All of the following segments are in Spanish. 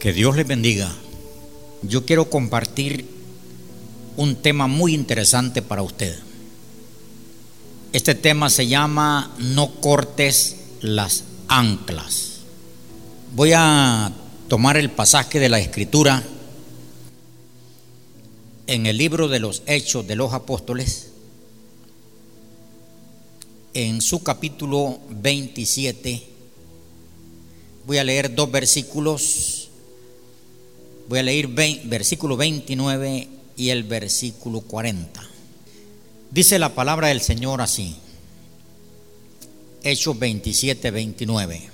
Que Dios les bendiga. Yo quiero compartir un tema muy interesante para usted. Este tema se llama No cortes las anclas. Voy a tomar el pasaje de la escritura en el libro de los Hechos de los Apóstoles, en su capítulo 27. Voy a leer dos versículos Voy a leer versículo 29 y el versículo 40. Dice la palabra del Señor así. Hechos 27, 29.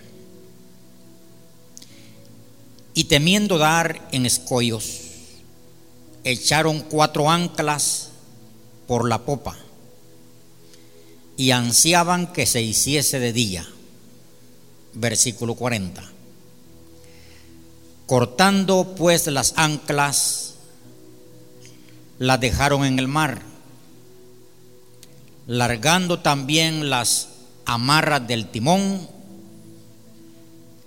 Y temiendo dar en escollos, echaron cuatro anclas por la popa y ansiaban que se hiciese de día. Versículo 40. Cortando pues las anclas, las dejaron en el mar, largando también las amarras del timón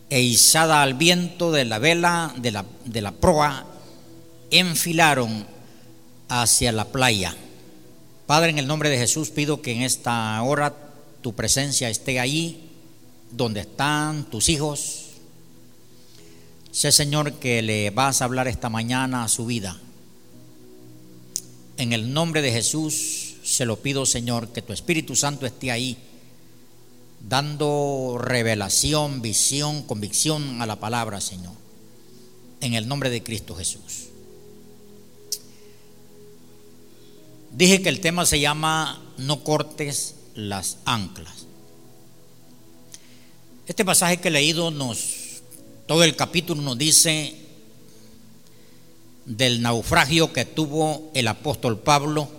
e izada al viento de la vela de la, de la proa, enfilaron hacia la playa. Padre, en el nombre de Jesús pido que en esta hora tu presencia esté ahí donde están tus hijos Sé, Señor, que le vas a hablar esta mañana a su vida. En el nombre de Jesús se lo pido, Señor, que tu Espíritu Santo esté ahí, dando revelación, visión, convicción a la palabra, Señor. En el nombre de Cristo Jesús. Dije que el tema se llama No cortes las anclas. Este pasaje que he leído nos todo el capítulo nos dice del naufragio que tuvo el apóstol Pablo.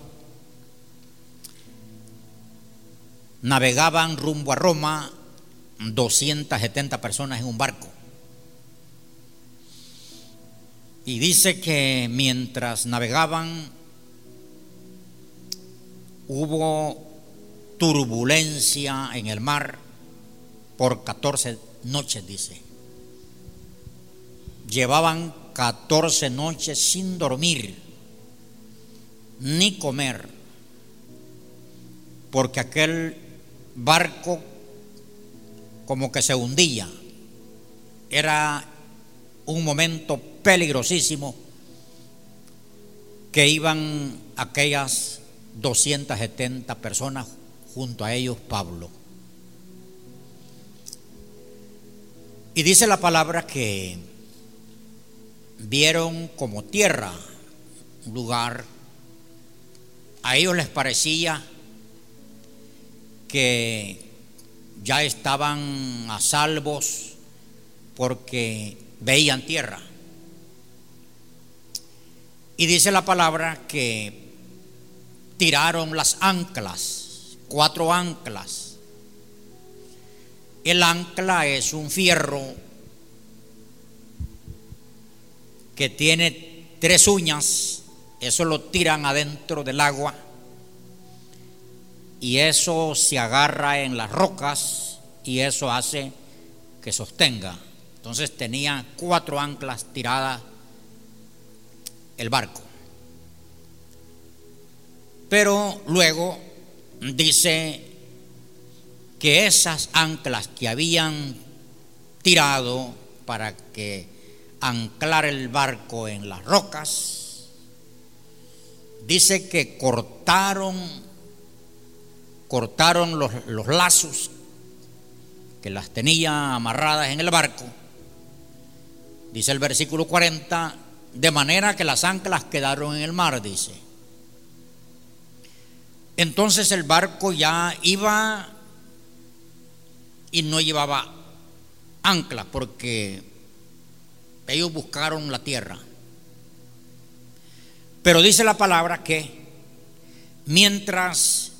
Navegaban rumbo a Roma 270 personas en un barco. Y dice que mientras navegaban hubo turbulencia en el mar por 14 noches, dice llevaban 14 noches sin dormir ni comer, porque aquel barco como que se hundía. Era un momento peligrosísimo que iban aquellas 270 personas junto a ellos Pablo. Y dice la palabra que vieron como tierra, un lugar, a ellos les parecía que ya estaban a salvos porque veían tierra. Y dice la palabra que tiraron las anclas, cuatro anclas. El ancla es un fierro que tiene tres uñas, eso lo tiran adentro del agua y eso se agarra en las rocas y eso hace que sostenga. Entonces tenía cuatro anclas tiradas el barco. Pero luego dice que esas anclas que habían tirado para que anclar el barco en las rocas, dice que cortaron, cortaron los, los lazos que las tenía amarradas en el barco, dice el versículo 40, de manera que las anclas quedaron en el mar, dice. Entonces el barco ya iba y no llevaba anclas porque ellos buscaron la tierra. Pero dice la palabra que mientras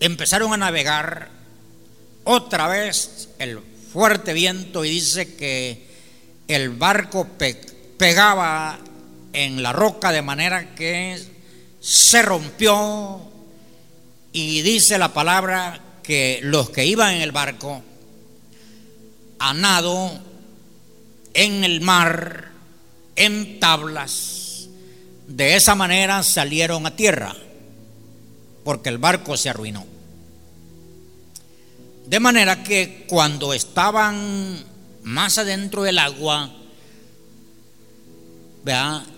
empezaron a navegar, otra vez el fuerte viento y dice que el barco pegaba en la roca de manera que se rompió y dice la palabra que los que iban en el barco a nado en el mar, en tablas. De esa manera salieron a tierra, porque el barco se arruinó. De manera que cuando estaban más adentro del agua,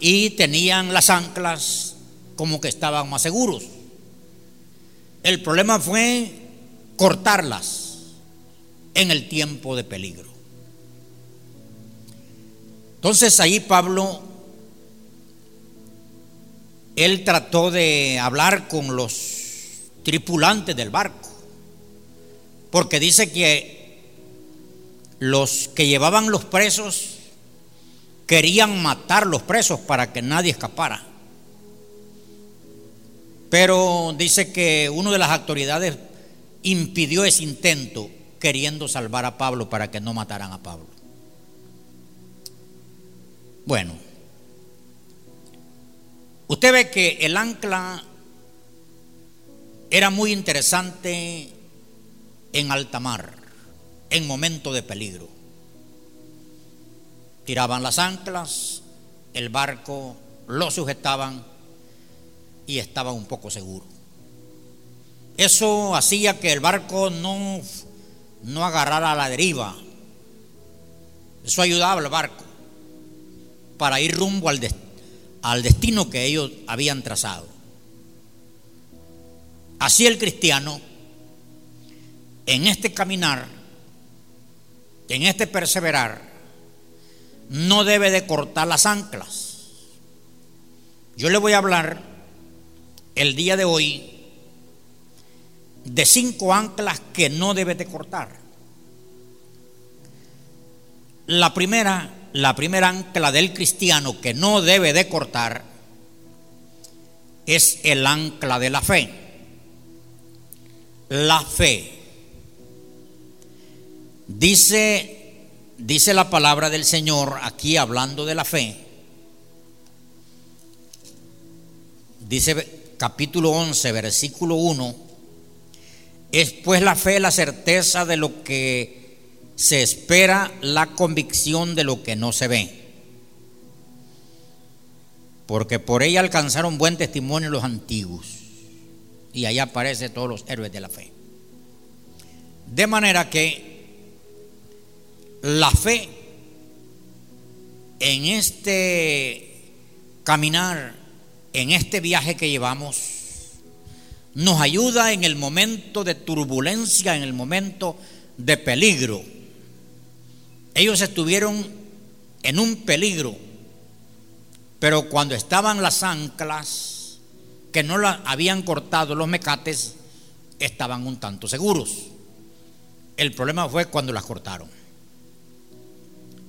y tenían las anclas como que estaban más seguros. El problema fue cortarlas en el tiempo de peligro. Entonces ahí Pablo, él trató de hablar con los tripulantes del barco, porque dice que los que llevaban los presos querían matar los presos para que nadie escapara. Pero dice que una de las autoridades impidió ese intento queriendo salvar a Pablo para que no mataran a Pablo. Bueno, usted ve que el ancla era muy interesante en alta mar, en momento de peligro. Tiraban las anclas, el barco lo sujetaban y estaba un poco seguro. Eso hacía que el barco no, no agarrara a la deriva. Eso ayudaba al barco para ir rumbo al, destino que ellos habían trazado. Así el cristiano, en este caminar, en este perseverar, no debe de cortar las anclas. Yo le voy a hablar el día de hoy de cinco anclas que no debe de cortar. La primera, la primera ancla del cristiano que no debe de cortar es el ancla de la fe. La fe. Dice dice la palabra del Señor aquí hablando de la fe. Dice capítulo 11, versículo 1, es pues la fe la certeza de lo que se espera, la convicción de lo que no se ve. Porque por ella alcanzaron buen testimonio los antiguos. Y ahí aparecen todos los héroes de la fe. De manera que la fe en este caminar, en este viaje que llevamos, nos ayuda en el momento de turbulencia, en el momento de peligro. Ellos estuvieron en un peligro, pero cuando estaban las anclas, que no la habían cortado los mecates, estaban un tanto seguros. El problema fue cuando las cortaron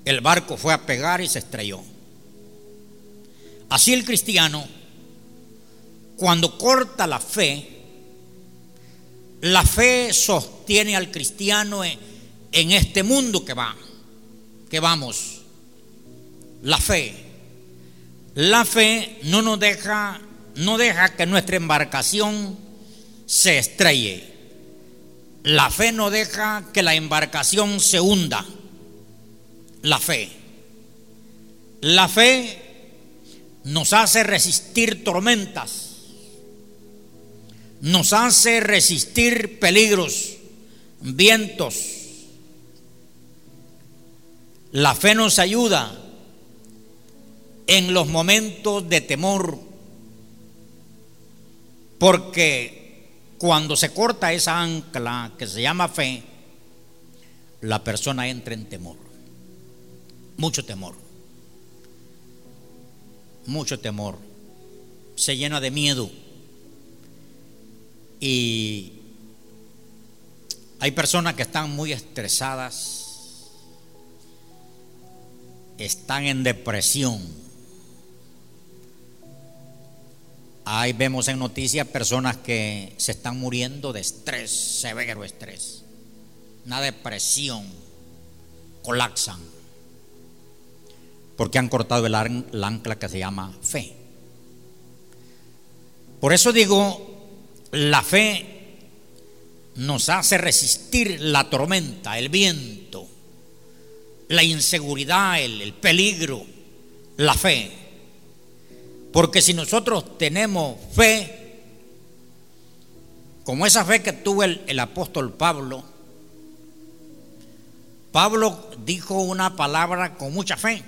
el barco fue a pegar y se estrelló. Así el cristiano, cuando corta la fe, la fe sostiene al cristiano en, este mundo que va, que vamos. La fe. La fe no nos deja, no deja que nuestra embarcación se estrelle. La fe no deja que la embarcación se hunda la fe. La fe nos hace resistir tormentas, nos hace resistir peligros, vientos. La fe nos ayuda en los momentos de temor, porque cuando se corta esa ancla que se llama fe, la persona entra en temor mucho temor. Mucho temor. Se llena de miedo. Y hay personas que están muy estresadas, están en depresión. Ahí vemos en noticias personas que se están muriendo de estrés, severo estrés, una depresión, colapsan porque han cortado el, ancla que se llama fe. Por eso digo, la fe nos hace resistir la tormenta, el viento, la inseguridad, el, peligro, la fe. Porque si nosotros tenemos fe, como esa fe que tuvo el, el apóstol Pablo, Pablo dijo una palabra con mucha fe.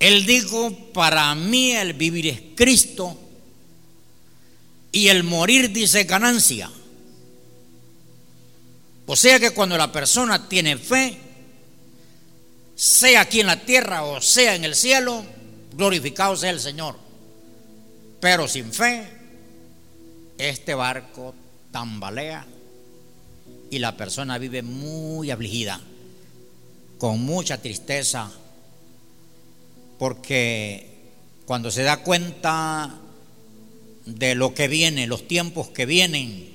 Él dijo, para mí el vivir es Cristo y el morir dice ganancia. O sea que cuando la persona tiene fe, sea aquí en la tierra o sea en el cielo, glorificado sea el Señor. Pero sin fe, este barco tambalea y la persona vive muy afligida, con mucha tristeza, porque cuando se da cuenta de lo que viene, los tiempos que vienen,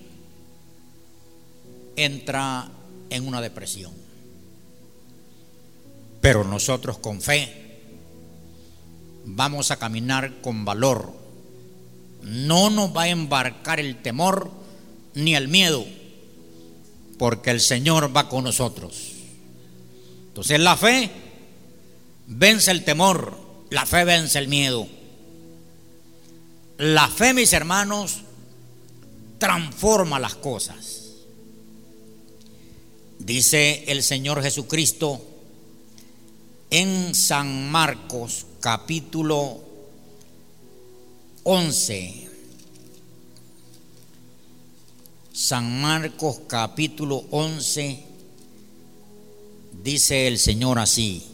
entra en una depresión. Pero nosotros con fe vamos a caminar con valor. No nos va a embarcar el temor ni el miedo, porque el Señor va con nosotros. Entonces la fe vence el temor, la fe vence el miedo. La fe, mis hermanos, transforma las cosas. Dice el Señor Jesucristo en San Marcos capítulo 11. San Marcos capítulo 11 dice el Señor así.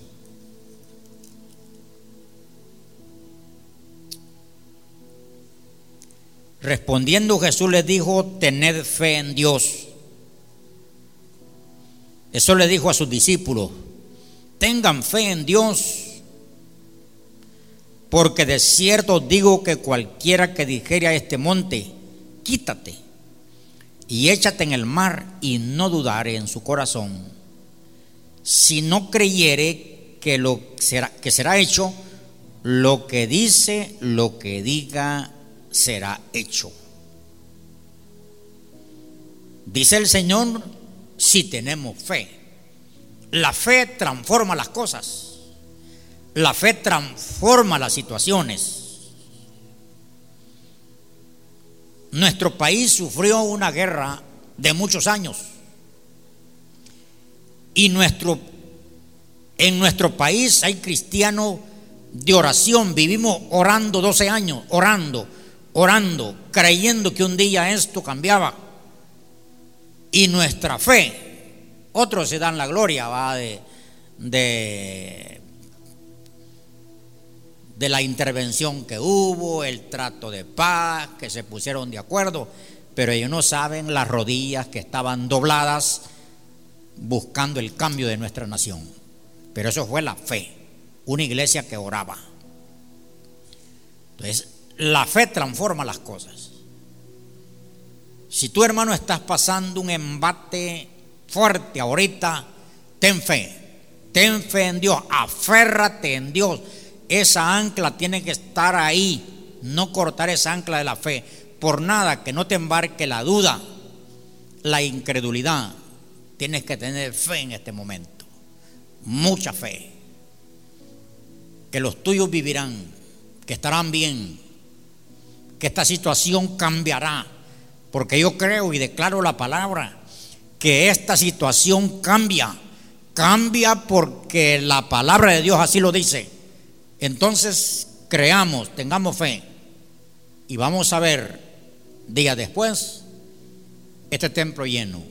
Respondiendo Jesús les dijo, tened fe en Dios. Eso le dijo a sus discípulos, tengan fe en Dios, porque de cierto digo que cualquiera que dijere a este monte, quítate y échate en el mar y no dudare en su corazón, si no creyere que, será, que será hecho, lo que dice, lo que diga, será hecho. Dice el Señor, si tenemos fe. La fe transforma las cosas. La fe transforma las situaciones. Nuestro país sufrió una guerra de muchos años. Y nuestro, en nuestro país hay cristianos de oración. Vivimos orando 12 años, orando, orando, creyendo que un día esto cambiaba. Y nuestra fe, otros se dan la gloria, va de, de, de la intervención que hubo, el trato de paz, que se pusieron de acuerdo, pero ellos no saben las rodillas que estaban dobladas buscando el cambio de nuestra nación. Pero eso fue la fe, una iglesia que oraba. Entonces, la fe transforma las cosas. Si tu hermano estás pasando un embate fuerte ahorita, ten fe. Ten fe en Dios, aférrate en Dios. Esa ancla tiene que estar ahí, no cortar esa ancla de la fe. Por nada que no te embarque la duda, la incredulidad. Tienes que tener fe en este momento, mucha fe. Que los tuyos vivirán, que estarán bien, que esta situación cambiará, porque yo creo y declaro la palabra que esta situación cambia, cambia porque la palabra de Dios así lo dice. Entonces creamos, tengamos fe y vamos a ver días después este templo lleno,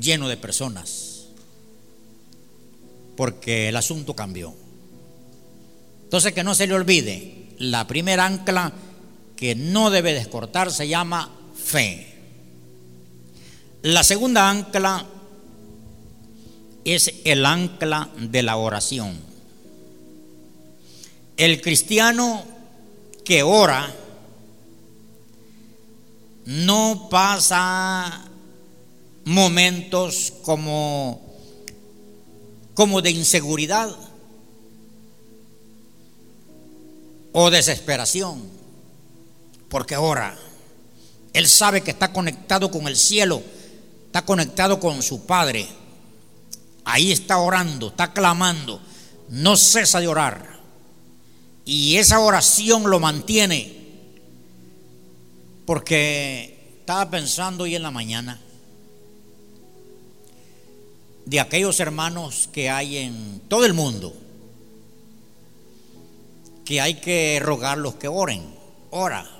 lleno de personas, porque el asunto cambió. Entonces que no se le olvide, la primera ancla que no debe descortar se llama fe. La segunda ancla es el ancla de la oración. El cristiano que ora no pasa momentos como, como de inseguridad o desesperación, porque ora. Él sabe que está conectado con el cielo, está conectado con su Padre. Ahí está orando, está clamando, no cesa de orar. Y esa oración lo mantiene. Porque estaba pensando hoy en la mañana de aquellos hermanos que hay en todo el mundo, que hay que rogarlos que oren. Ora.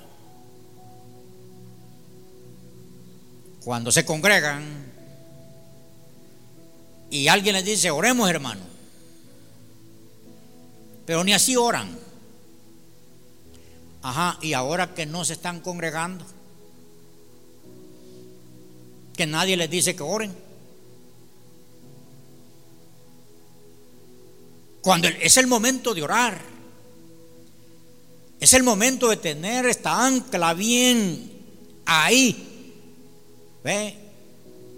Cuando se congregan y alguien les dice, oremos hermano, pero ni así oran. Ajá, y ahora que no se están congregando, que nadie les dice que oren. Cuando es el momento de orar. Es el momento de tener esta ancla bien ahí. ¿Ve?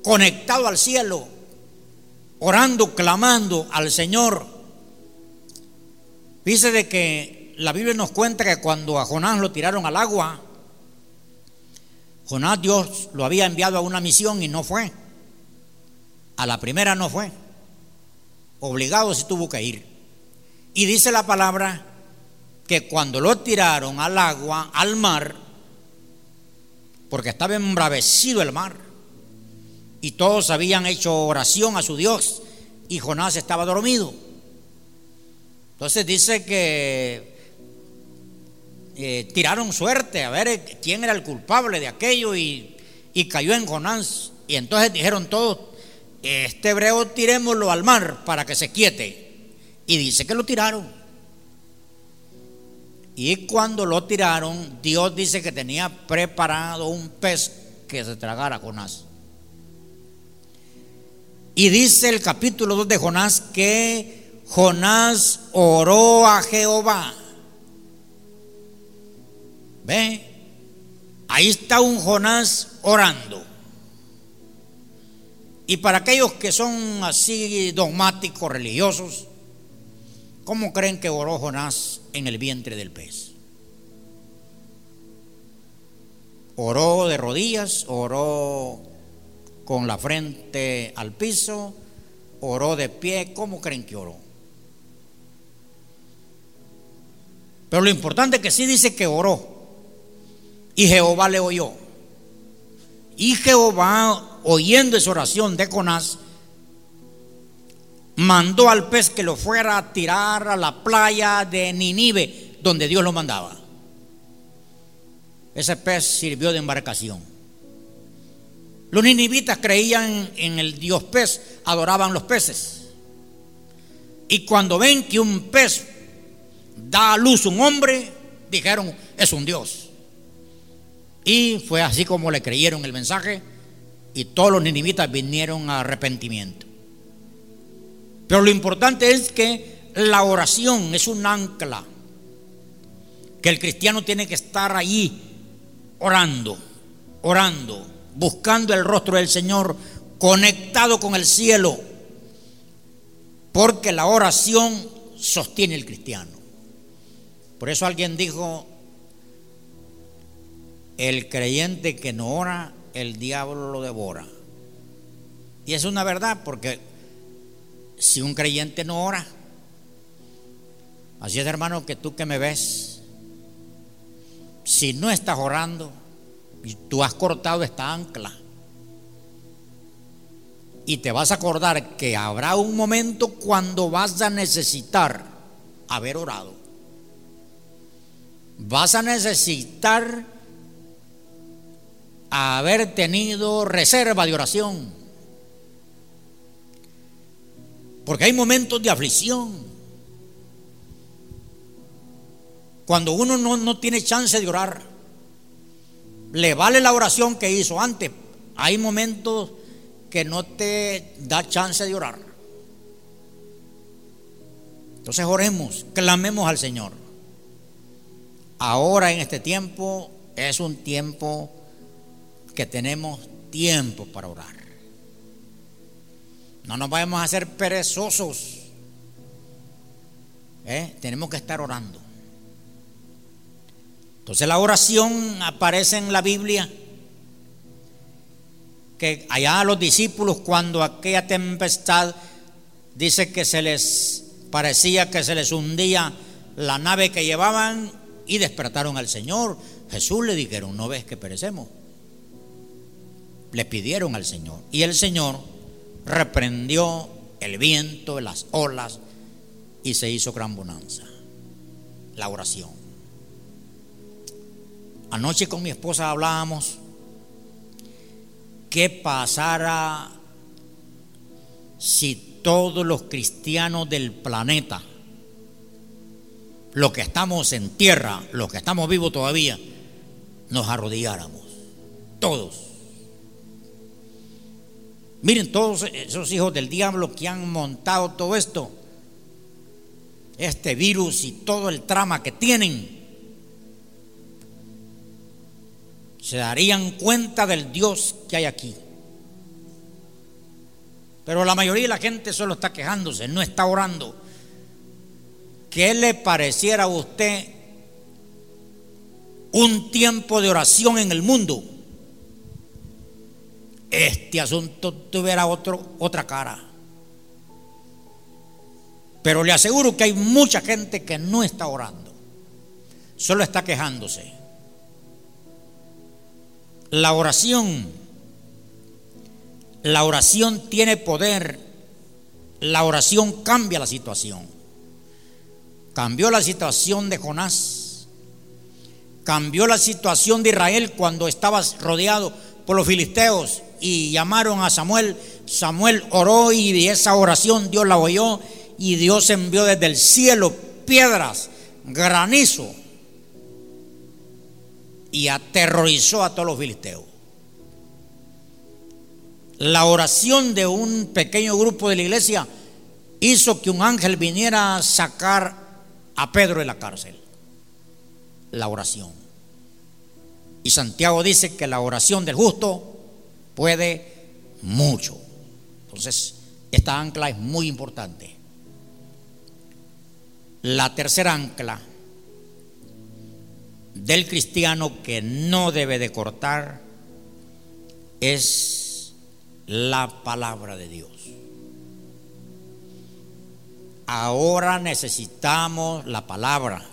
Conectado al cielo. Orando, clamando al Señor. Dice de que la Biblia nos cuenta que cuando a Jonás lo tiraron al agua, Jonás Dios lo había enviado a una misión y no fue. A la primera no fue. Obligado se tuvo que ir. Y dice la palabra que cuando lo tiraron al agua, al mar, porque estaba embravecido el mar, y todos habían hecho oración a su Dios, y Jonás estaba dormido. Entonces dice que eh, tiraron suerte a ver quién era el culpable de aquello y, y cayó en Jonás. Y entonces dijeron todos, este hebreo tirémoslo al mar para que se quiete. Y dice que lo tiraron. Y cuando lo tiraron, Dios dice que tenía preparado un pez que se tragara a Jonás. Y dice el capítulo 2 de Jonás que Jonás oró a Jehová. ¿Ve? Ahí está un Jonás orando. Y para aquellos que son así dogmáticos, religiosos, ¿Cómo creen que oró Jonás en el vientre del pez? Oró de rodillas, oró con la frente al piso, oró de pie. ¿Cómo creen que oró? Pero lo importante es que sí dice que oró. Y Jehová le oyó. Y Jehová, oyendo esa oración de Jonás, mandó al pez que lo fuera a tirar a la playa de Ninive, donde Dios lo mandaba. Ese pez sirvió de embarcación. Los ninivitas creían en el Dios pez, adoraban los peces. Y cuando ven que un pez da a luz un hombre, dijeron, es un Dios. Y fue así como le creyeron el mensaje y todos los ninivitas vinieron a arrepentimiento. Pero lo importante es que la oración es un ancla, que el cristiano tiene que estar allí orando, orando, buscando el rostro del Señor, conectado con el cielo, porque la oración sostiene el cristiano. Por eso alguien dijo, el creyente que no ora, el diablo lo devora. Y es una verdad, porque si un creyente no ora. Así es, hermano, que tú que me ves, si no estás orando, y tú has cortado esta ancla, y te vas a acordar que habrá un momento cuando vas a necesitar haber orado. Vas a necesitar haber tenido reserva de oración. Porque hay momentos de aflicción. Cuando uno no, tiene chance de orar, le vale la oración que hizo antes. Hay momentos que no te da chance de orar. Entonces oremos, clamemos al Señor. Ahora en este tiempo es un tiempo que tenemos tiempo para orar. No nos a hacer perezosos. ¿Eh? Tenemos que estar orando. Entonces la oración aparece en la Biblia que allá los discípulos cuando aquella tempestad dice que se les parecía que se les hundía la nave que llevaban y despertaron al Señor. Jesús le dijeron, no ves que perecemos. Le pidieron al Señor. Y el Señor reprendió el viento, las olas y se hizo gran bonanza. La oración. Anoche con mi esposa hablábamos qué pasara si todos los cristianos del planeta, los que estamos en tierra, los que estamos vivos todavía, nos arrodilláramos. Todos. Miren todos esos hijos del diablo que han montado todo esto, este virus y todo el trama que tienen se darían cuenta del Dios que hay aquí. Pero la mayoría de la gente solo está quejándose, no está orando. ¿Qué le pareciera a usted un tiempo de oración en el mundo? Este asunto tuviera otro, otra cara. Pero le aseguro que hay mucha gente que no está orando, solo está quejándose. La oración, la oración tiene poder, la oración cambia la situación. Cambió la situación de Jonás, cambió la situación de Israel cuando estaba rodeado por los filisteos y llamaron a Samuel. Samuel oró y esa oración Dios la oyó y Dios envió desde el cielo piedras, granizo y aterrorizó a todos los filisteos. La oración de un pequeño grupo de la iglesia hizo que un ángel viniera a sacar a Pedro de la cárcel. La oración. Y Santiago dice que la oración del justo puede mucho. Entonces, esta ancla es muy importante. La tercera ancla del cristiano que no debe de cortar es la palabra de Dios. Ahora necesitamos la palabra.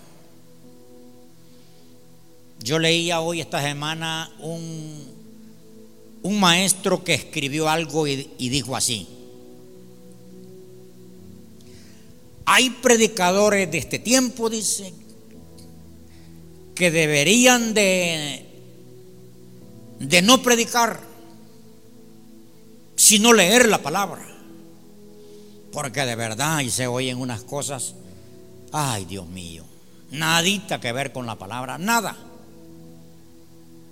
Yo leía hoy esta semana un, un maestro que escribió algo y, dijo así. Hay predicadores de este tiempo, dice, que deberían de, de no predicar, sino leer la palabra. Porque de verdad y se oyen unas cosas, ay Dios mío, nadita que ver con la palabra, nada.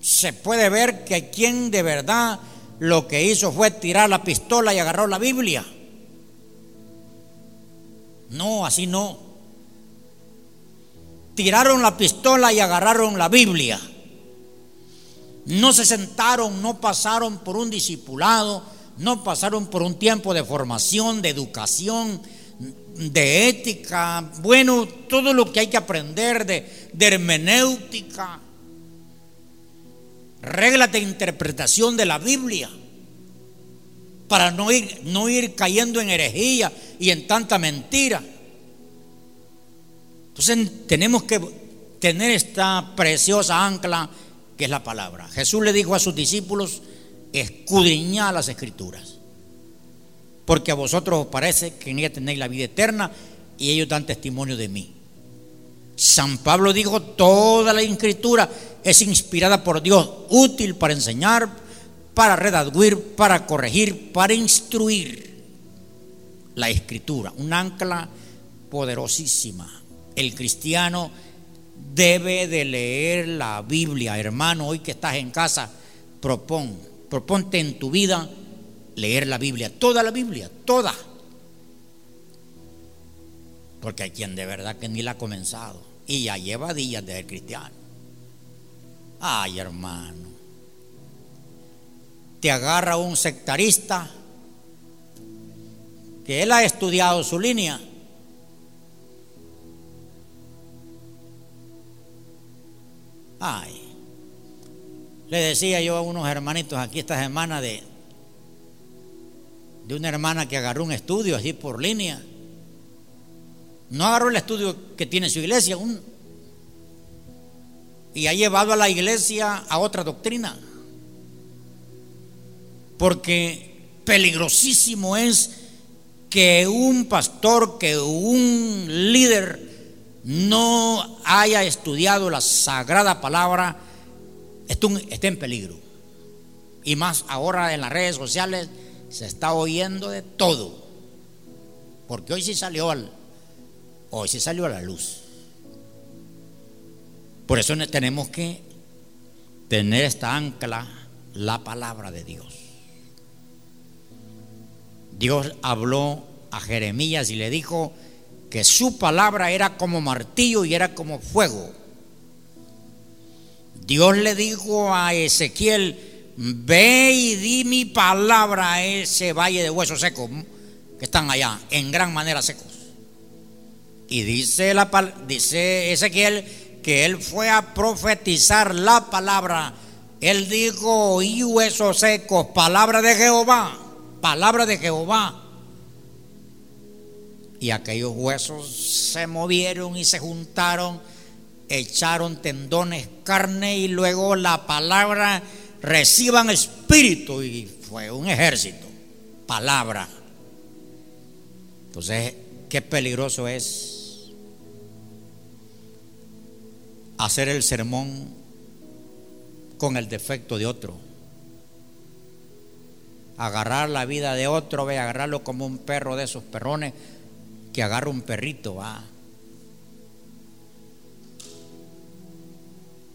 Se puede ver que quien de verdad lo que hizo fue tirar la pistola y agarró la Biblia. No, así no tiraron la pistola y agarraron la Biblia. No se sentaron, no pasaron por un discipulado, no pasaron por un tiempo de formación, de educación, de ética, bueno, todo lo que hay que aprender de, hermenéutica, reglas de interpretación de la Biblia, para no ir, no ir cayendo en herejía y en tanta mentira. Entonces tenemos que tener esta preciosa ancla que es la palabra. Jesús le dijo a sus discípulos, escudriñad las escrituras, porque a vosotros os parece que en ella tenéis la vida eterna y ellos dan testimonio de mí. San Pablo dijo, toda la escritura es inspirada por Dios, útil para enseñar, para redaguir, para corregir, para instruir. La escritura, un ancla poderosísima el cristiano debe de leer la Biblia. Hermano, hoy que estás en casa, propón, proponte en tu vida leer la Biblia, toda la Biblia, toda. Porque hay quien de verdad que ni la ha comenzado y ya lleva días de ser cristiano. Ay, hermano. Te agarra un sectarista que él ha estudiado su línea Ay, le decía yo a unos hermanitos aquí esta semana de de una hermana que agarró un estudio así por línea. No agarró el estudio que tiene su iglesia y ha llevado a la iglesia a otra doctrina. Porque peligrosísimo es que un pastor, que un líder no haya estudiado la sagrada palabra, esté en peligro. Y más ahora en las redes sociales se está oyendo de todo. Porque hoy sí salió al, hoy salió a la luz. Por eso tenemos que tener esta ancla, la palabra de Dios. Dios habló a Jeremías y le dijo que su palabra era como martillo y era como fuego. Dios le dijo a Ezequiel, ve y di mi palabra a ese valle de huesos secos que están allá, en gran manera secos. Y dice, la, dice Ezequiel que él fue a profetizar la palabra. Él dijo, y huesos secos, palabra de Jehová, palabra de Jehová. Y aquellos huesos se movieron y se juntaron, echaron tendones, carne y luego la palabra reciban espíritu y fue un ejército, palabra. Entonces, qué peligroso es hacer el sermón con el defecto de otro. Agarrar la vida de otro, ve, agarrarlo como un perro de esos perrones que agarra un perrito, va.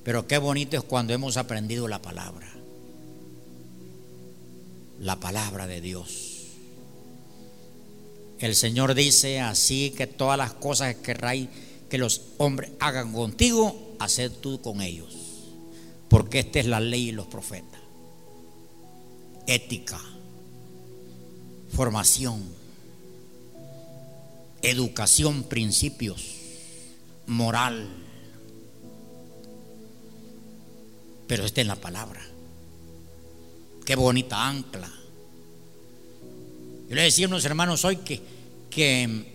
Pero qué bonito es cuando hemos aprendido la palabra la palabra de Dios. El Señor dice así que todas las cosas que que los hombres hagan contigo, haced tú con ellos. Porque esta es la ley y los profetas. Ética, formación, educación, principios, moral. Pero esta es la palabra. Qué bonita ancla. Yo le decía a unos hermanos hoy que, que,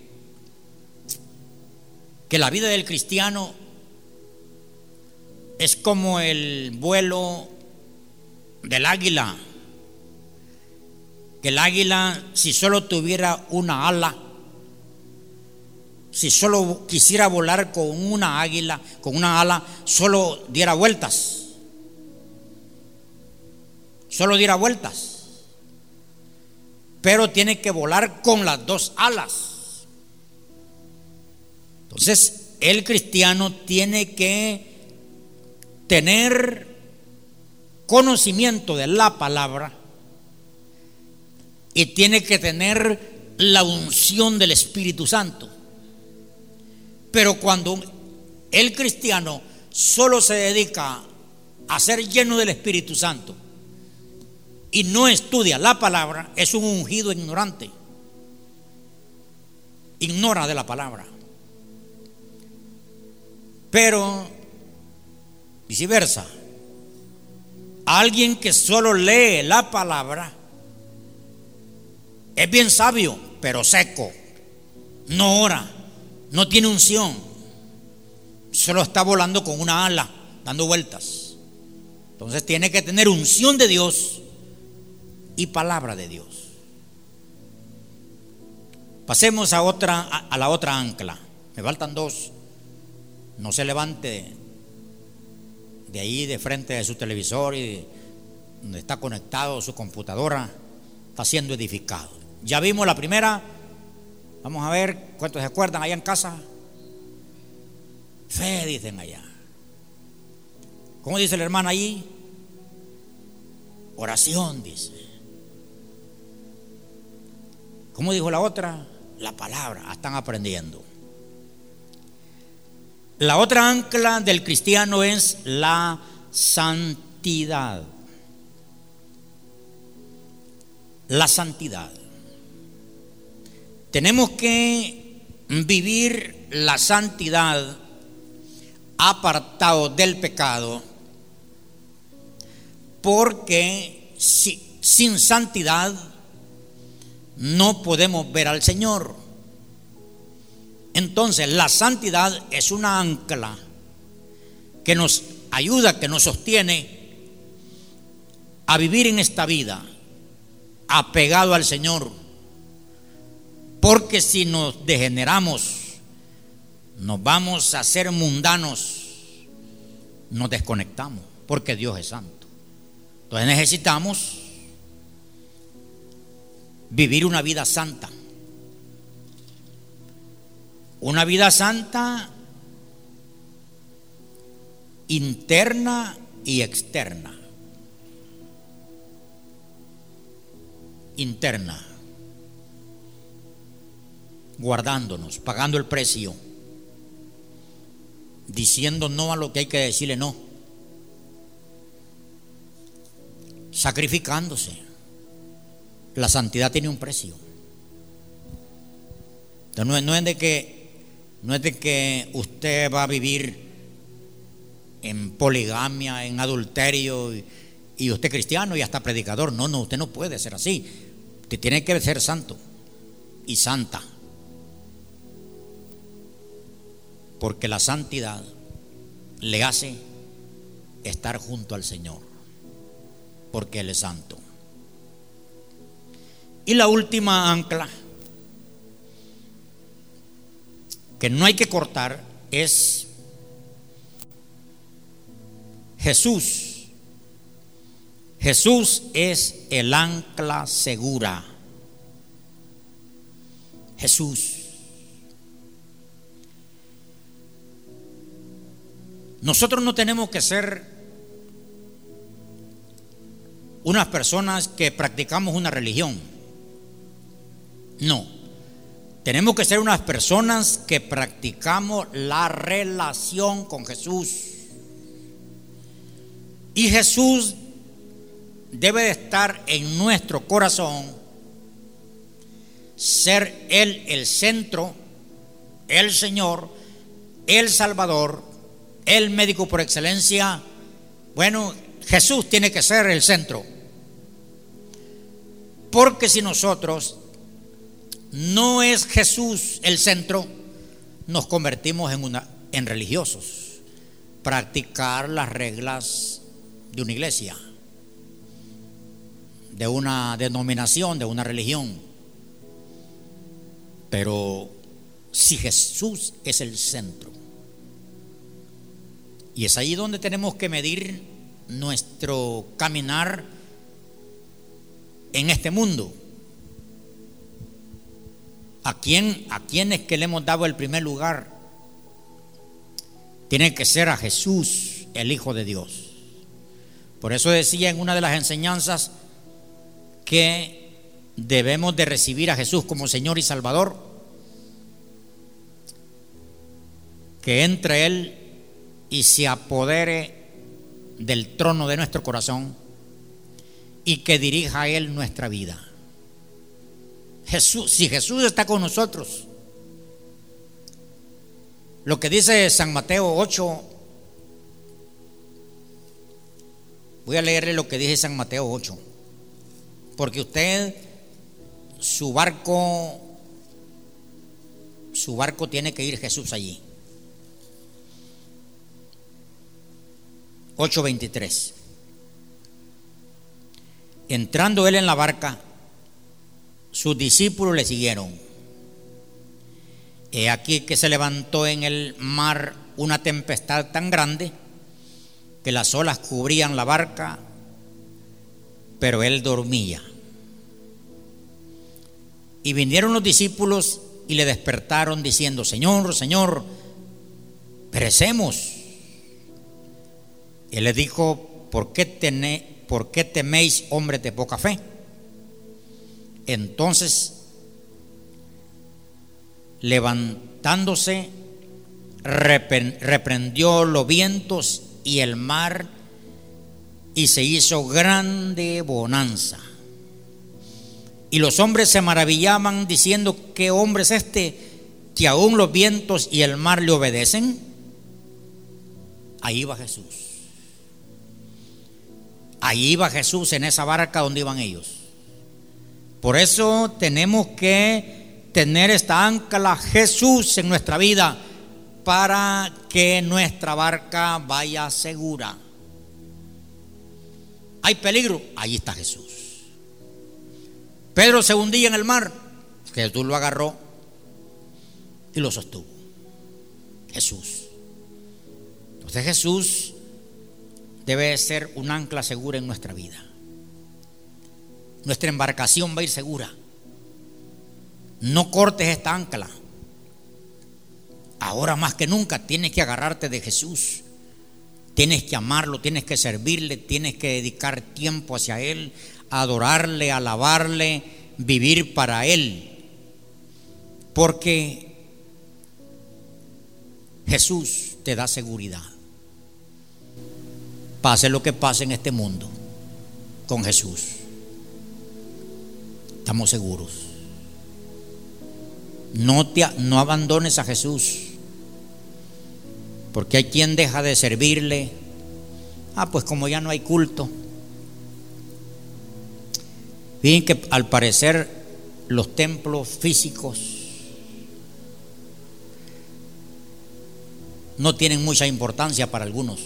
que la vida del cristiano es como el vuelo del águila. Que el águila, si solo tuviera una ala, si solo quisiera volar con una águila, con una ala, solo diera vueltas solo diera vueltas, pero tiene que volar con las dos alas. Entonces, el cristiano tiene que tener conocimiento de la palabra y tiene que tener la unción del Espíritu Santo. Pero cuando el cristiano solo se dedica a ser lleno del Espíritu Santo, y no estudia la palabra, es un ungido ignorante. Ignora de la palabra. Pero, viceversa, alguien que solo lee la palabra es bien sabio, pero seco. No ora, no tiene unción. Solo está volando con una ala, dando vueltas. Entonces tiene que tener unción de Dios y palabra de Dios. Pasemos a otra a, la otra ancla. Me faltan dos. No se levante de ahí de frente de su televisor y donde está conectado su computadora, está siendo edificado. Ya vimos la primera. Vamos a ver cuántos se acuerdan allá en casa. Fe, dicen allá. ¿Cómo dice la hermana allí? Oración, dice. ¿Cómo dijo la otra? La palabra, están aprendiendo. La otra ancla del cristiano es la santidad. La santidad. Tenemos que vivir la santidad apartado del pecado, porque sin santidad no podemos ver al Señor. Entonces, la santidad es una ancla que nos ayuda, que nos sostiene a vivir en esta vida apegado al Señor. Porque si nos degeneramos, nos vamos a ser mundanos, nos desconectamos, porque Dios es santo. Entonces necesitamos vivir una vida santa. Una vida santa interna y externa. Interna. Guardándonos, pagando el precio, diciendo no a lo que hay que decirle no, sacrificándose. La santidad tiene un precio. no, es de que no es de que usted va a vivir en poligamia, en adulterio y, y usted cristiano y hasta predicador. No, no, usted no puede ser así. Usted tiene que ser santo y santa. Porque la santidad le hace estar junto al Señor. Porque Él es santo. Y la última ancla que no hay que cortar es Jesús. Jesús es el ancla segura. Jesús. Nosotros no tenemos que ser unas personas que practicamos una religión. No. Tenemos que ser unas personas que practicamos la relación con Jesús. Y Jesús debe de estar en nuestro corazón, ser Él el centro, el Señor, el Salvador, el médico por excelencia. Bueno, Jesús tiene que ser el centro. Porque si nosotros no es Jesús el centro, nos convertimos en, una, en religiosos. Practicar las reglas de una iglesia, de una denominación, de una religión. Pero si Jesús es el centro, y es ahí donde tenemos que medir nuestro caminar en este mundo. ¿A quién, a quién es que le hemos dado el primer lugar? Tiene que ser a Jesús, el Hijo de Dios. Por eso decía en una de las enseñanzas que debemos de recibir a Jesús como Señor y Salvador, que entre Él y se apodere del trono de nuestro corazón y que dirija a Él nuestra vida. Jesús, si Jesús está con nosotros, lo que dice San Mateo 8, voy a leerle lo que dice San Mateo 8, porque usted, su barco, su barco tiene que ir Jesús allí. 8:23. Entrando él en la barca, sus discípulos le siguieron. He aquí que se levantó en el mar una tempestad tan grande que las olas cubrían la barca, pero él dormía. Y vinieron los discípulos y le despertaron diciendo, Señor, Señor, perecemos. Él le dijo, ¿por qué, ¿por qué teméis, hombre de poca fe? Entonces, levantándose, reprendió los vientos y el mar y se hizo grande bonanza. Y los hombres se maravillaban diciendo, ¿qué hombre es este que aún los vientos y el mar le obedecen? Ahí va Jesús. Ahí iba Jesús en esa barca donde iban ellos Por eso tenemos que tener esta ancla Jesús en nuestra vida para que nuestra barca vaya segura. Hay peligro, ahí está Jesús. Pedro se hundía en el mar, Jesús lo agarró y lo sostuvo. Jesús. Entonces Jesús debe ser un ancla segura en nuestra vida. Nuestra embarcación va a ir segura. No cortes esta ancla. Ahora más que nunca tienes que agarrarte de Jesús. Tienes que amarlo, tienes que servirle, tienes que dedicar tiempo hacia Él, adorarle, alabarle, vivir para Él. Porque Jesús te da seguridad. Pase lo que pase en este mundo, con Jesús. Estamos seguros. No, te, no abandones a Jesús. Porque hay quien deja de servirle. Ah, pues como ya no hay culto. Bien que al parecer los templos físicos no tienen mucha importancia para algunos.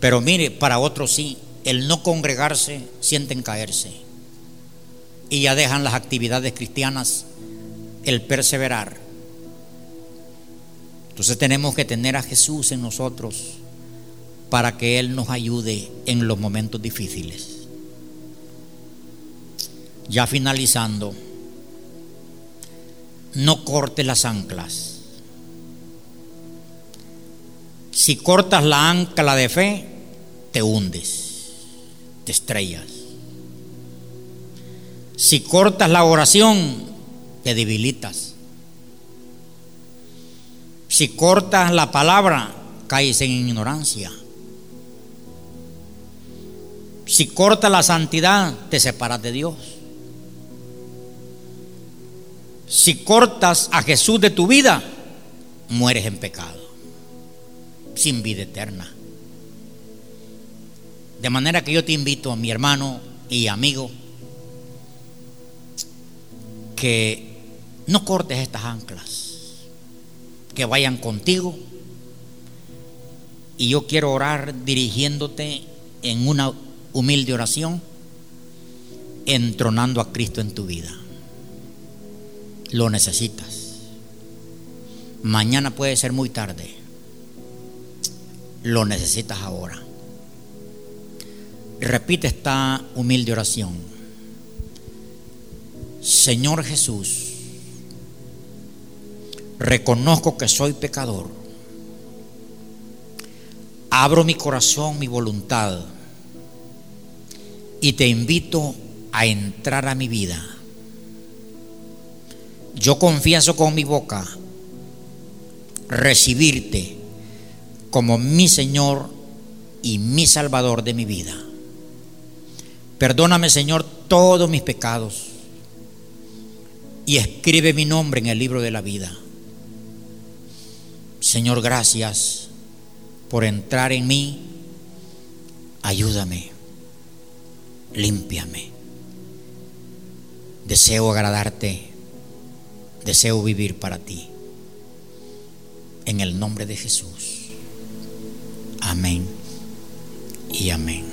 Pero mire, para otros sí, el no congregarse sienten caerse. Y ya dejan las actividades cristianas, el perseverar. Entonces tenemos que tener a Jesús en nosotros para que Él nos ayude en los momentos difíciles. Ya finalizando, no cortes las anclas. Si cortas la ancla de fe, te hundes, te estrellas. Si cortas la oración, te debilitas. Si cortas la palabra, caes en ignorancia. Si cortas la santidad, te separas de Dios. Si cortas a Jesús de tu vida, mueres en pecado, sin vida eterna. De manera que yo te invito, a mi hermano y amigo, que no cortes estas anclas, que vayan contigo. Y yo quiero orar dirigiéndote en una humilde oración, entronando a Cristo en tu vida. Lo necesitas. Mañana puede ser muy tarde. Lo necesitas ahora. Repite esta humilde oración. Señor Jesús, reconozco que soy pecador. Abro mi corazón, mi voluntad y te invito a entrar a mi vida. Yo confieso con mi boca recibirte como mi Señor y mi Salvador de mi vida. Perdóname, Señor, todos mis pecados y escribe mi nombre en el libro de la vida. Señor, gracias por entrar en mí. Ayúdame, límpiame. Deseo agradarte, deseo vivir para ti. En el nombre de Jesús. Amén y amén.